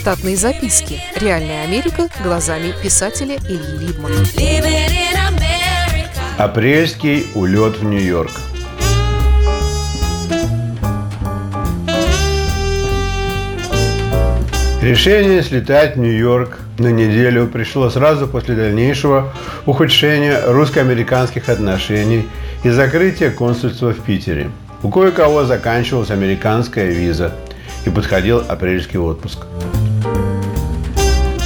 Штатные записки. Реальная Америка глазами писателя Ильи Либмана. Апрельский улет в Нью-Йорк. Решение слетать в Нью-Йорк на неделю пришло сразу после дальнейшего ухудшения русско-американских отношений и закрытия консульства в Питере. У кое-кого заканчивалась американская виза и подходил апрельский отпуск.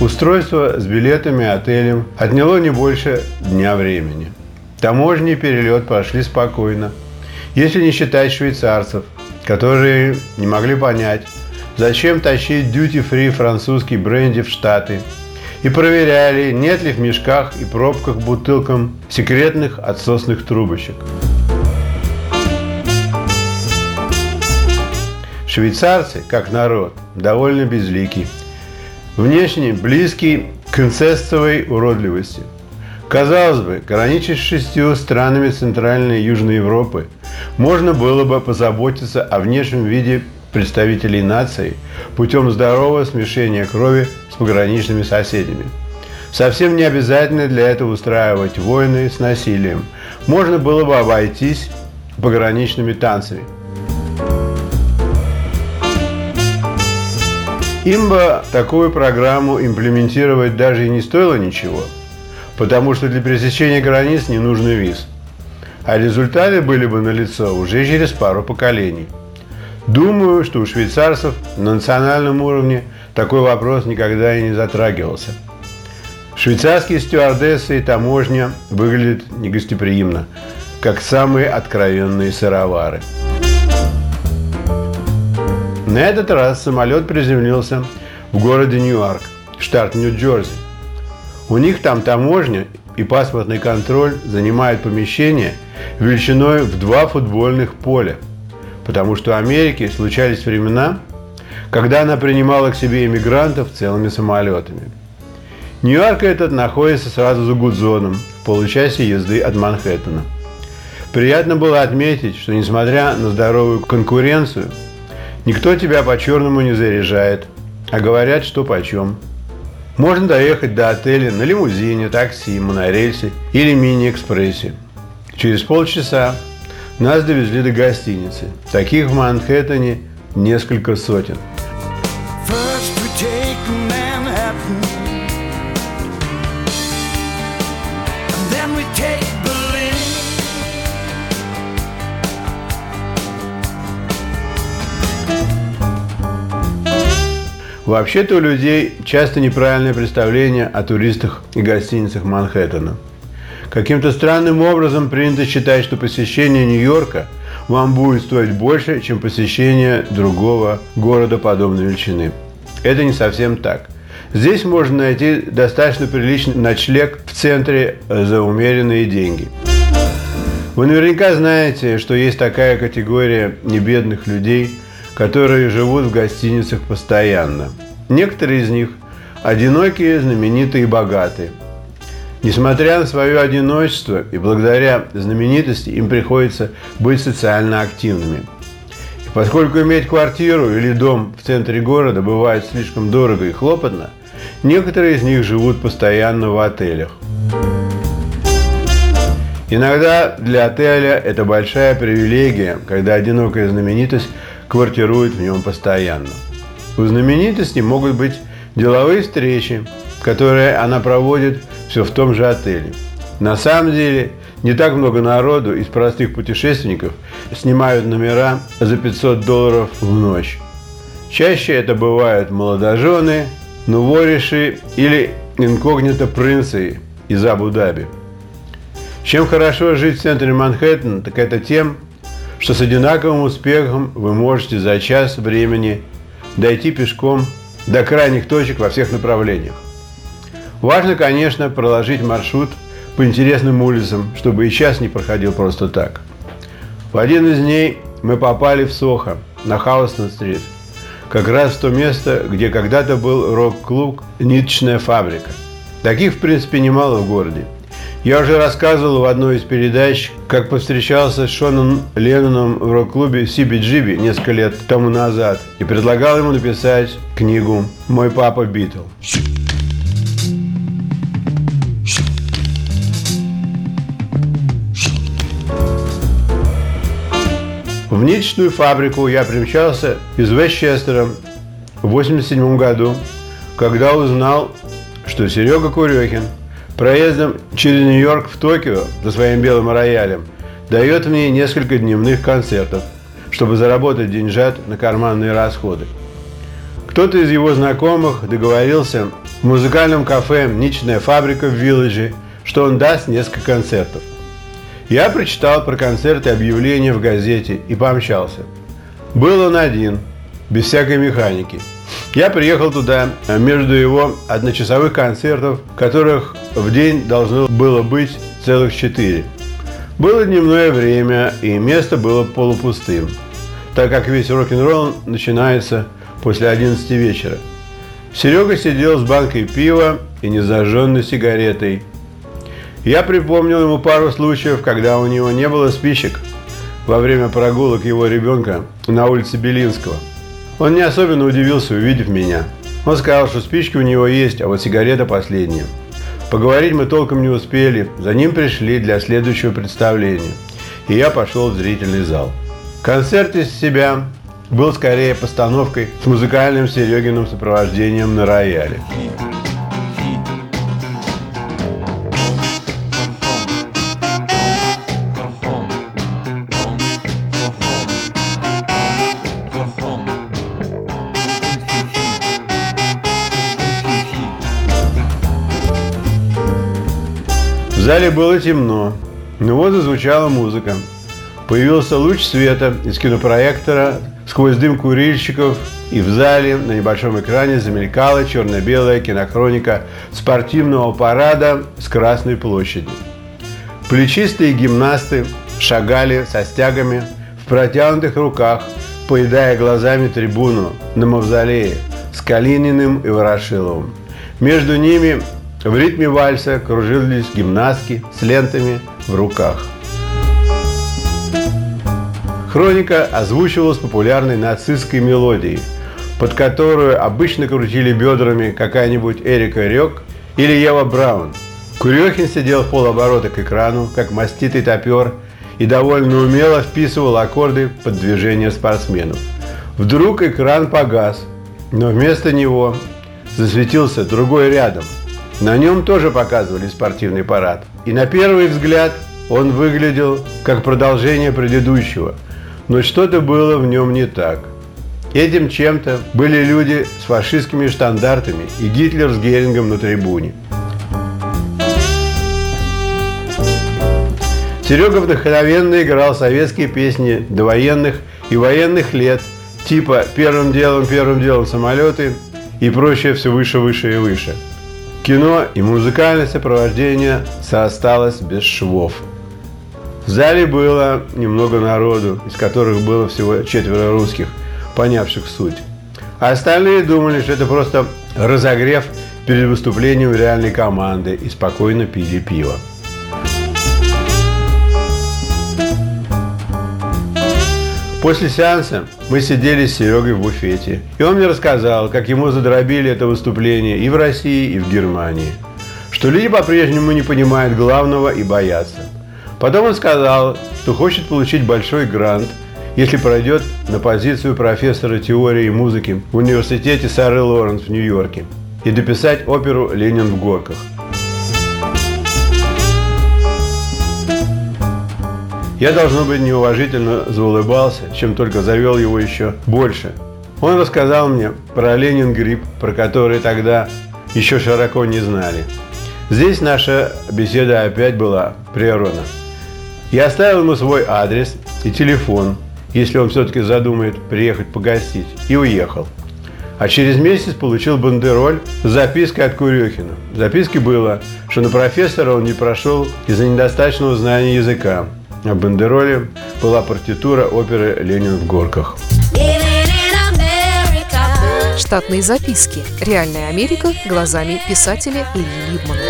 Устройство с билетами и отелем отняло не больше дня времени. Таможни перелет прошли спокойно, если не считать швейцарцев, которые не могли понять, зачем тащить дьюти-фри французский бренди в Штаты и проверяли, нет ли в мешках и пробках бутылкам секретных отсосных трубочек. Швейцарцы, как народ, довольно безликий. Внешне близкий к инцестовой уродливости. Казалось бы, граничить с шестью странами Центральной и Южной Европы, можно было бы позаботиться о внешнем виде представителей нации путем здорового смешения крови с пограничными соседями. Совсем не обязательно для этого устраивать войны с насилием. Можно было бы обойтись пограничными танцами. Им бы такую программу имплементировать даже и не стоило ничего, потому что для пересечения границ не нужно виз. А результаты были бы налицо уже через пару поколений – Думаю, что у швейцарцев на национальном уровне такой вопрос никогда и не затрагивался. Швейцарские стюардессы и таможня выглядят негостеприимно, как самые откровенные сыровары. На этот раз самолет приземлился в городе Ньюарк, штат Нью-Джерси. У них там таможня и паспортный контроль занимают помещение величиной в два футбольных поля – потому что в Америке случались времена, когда она принимала к себе иммигрантов целыми самолетами. Нью-Йорк этот находится сразу за Гудзоном, в получасе езды от Манхэттена. Приятно было отметить, что несмотря на здоровую конкуренцию, никто тебя по-черному не заряжает, а говорят, что почем. Можно доехать до отеля на лимузине, такси, монорельсе или мини-экспрессе. Через полчаса нас довезли до гостиницы. Таких в Манхэттене несколько сотен. Вообще-то у людей часто неправильное представление о туристах и гостиницах Манхэттена – Каким-то странным образом принято считать, что посещение Нью-Йорка вам будет стоить больше, чем посещение другого города подобной величины. Это не совсем так. Здесь можно найти достаточно приличный ночлег в центре за умеренные деньги. Вы наверняка знаете, что есть такая категория небедных людей, которые живут в гостиницах постоянно. Некоторые из них одинокие, знаменитые и богатые – Несмотря на свое одиночество и благодаря знаменитости, им приходится быть социально активными. И поскольку иметь квартиру или дом в центре города бывает слишком дорого и хлопотно, некоторые из них живут постоянно в отелях. Иногда для отеля это большая привилегия, когда одинокая знаменитость квартирует в нем постоянно. У знаменитости могут быть деловые встречи, которые она проводит все в том же отеле. На самом деле, не так много народу из простых путешественников снимают номера за 500 долларов в ночь. Чаще это бывают молодожены, нувориши или инкогнито-принцы из Абу-Даби. Чем хорошо жить в центре Манхэттена, так это тем, что с одинаковым успехом вы можете за час времени дойти пешком до крайних точек во всех направлениях. Важно, конечно, проложить маршрут по интересным улицам, чтобы и час не проходил просто так. В один из дней мы попали в Сохо, на Хаустон-стрит, как раз в то место, где когда-то был рок-клуб «Ниточная фабрика». Таких, в принципе, немало в городе. Я уже рассказывал в одной из передач, как повстречался с Шоном Ленноном в рок-клубе CBGB несколько лет тому назад и предлагал ему написать книгу «Мой папа Битл». В ничную фабрику я примчался из Вестчестера в 1987 году, когда узнал, что Серега Курехин проездом через Нью-Йорк в Токио за своим белым роялем дает мне несколько дневных концертов, чтобы заработать деньжат на карманные расходы. Кто-то из его знакомых договорился в музыкальном кафе «Ничная фабрика» в Вилледже, что он даст несколько концертов – я прочитал про концерты объявления в газете и помчался. Был он один, без всякой механики. Я приехал туда между его одночасовых концертов, которых в день должно было быть целых четыре. Было дневное время, и место было полупустым, так как весь рок-н-ролл начинается после 11 вечера. Серега сидел с банкой пива и незажженной сигаретой – я припомнил ему пару случаев, когда у него не было спичек во время прогулок его ребенка на улице Белинского. Он не особенно удивился, увидев меня. Он сказал, что спички у него есть, а вот сигарета последняя. Поговорить мы толком не успели. За ним пришли для следующего представления. И я пошел в зрительный зал. Концерт из себя был скорее постановкой с музыкальным Серегиным сопровождением на рояле. Зале было темно, но вот зазвучала музыка. Появился луч света из кинопроектора сквозь дым курильщиков, и в зале на небольшом экране замелькала черно-белая кинохроника спортивного парада с Красной площади. Плечистые гимнасты шагали со стягами в протянутых руках, поедая глазами трибуну на мавзолее с Калининым и Ворошиловым. Между ними в ритме вальса кружились гимнастки с лентами в руках. Хроника озвучивалась популярной нацистской мелодией, под которую обычно крутили бедрами какая-нибудь Эрика Рёк или Ева Браун. Курехин сидел в полоборота к экрану, как маститый топер, и довольно умело вписывал аккорды под движение спортсменов. Вдруг экран погас, но вместо него засветился другой рядом – на нем тоже показывали спортивный парад. И на первый взгляд он выглядел как продолжение предыдущего. Но что-то было в нем не так. Этим чем-то были люди с фашистскими штандартами и Гитлер с Герингом на трибуне. Серега вдохновенно играл советские песни довоенных и военных лет, типа «Первым делом, первым делом самолеты» и прочее все выше, выше и выше – Кино и музыкальное сопровождение соосталось без швов. В зале было немного народу, из которых было всего четверо русских, понявших суть. А остальные думали, что это просто разогрев перед выступлением реальной команды и спокойно пили пиво. После сеанса мы сидели с Серегой в буфете, и он мне рассказал, как ему задробили это выступление и в России, и в Германии. Что люди по-прежнему не понимают главного и боятся. Потом он сказал, что хочет получить большой грант, если пройдет на позицию профессора теории музыки в университете Сары Лоренс в Нью-Йорке и дописать оперу «Ленин в горках». Я, должно быть, неуважительно заулыбался, чем только завел его еще больше. Он рассказал мне про Ленин грипп, про который тогда еще широко не знали. Здесь наша беседа опять была прервана. Я оставил ему свой адрес и телефон, если он все-таки задумает приехать погостить, и уехал. А через месяц получил бандероль с запиской от Курехина. В записке было, что на профессора он не прошел из-за недостаточного знания языка. На бандероле была партитура оперы «Ленин в горках». Штатные записки. Реальная Америка глазами писателя Ильи Либмана.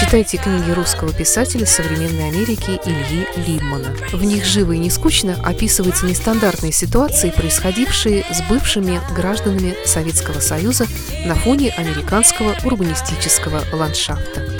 Читайте книги русского писателя современной Америки Ильи Либмана. В них живо и не скучно описываются нестандартные ситуации, происходившие с бывшими гражданами Советского Союза на фоне американского урбанистического ландшафта.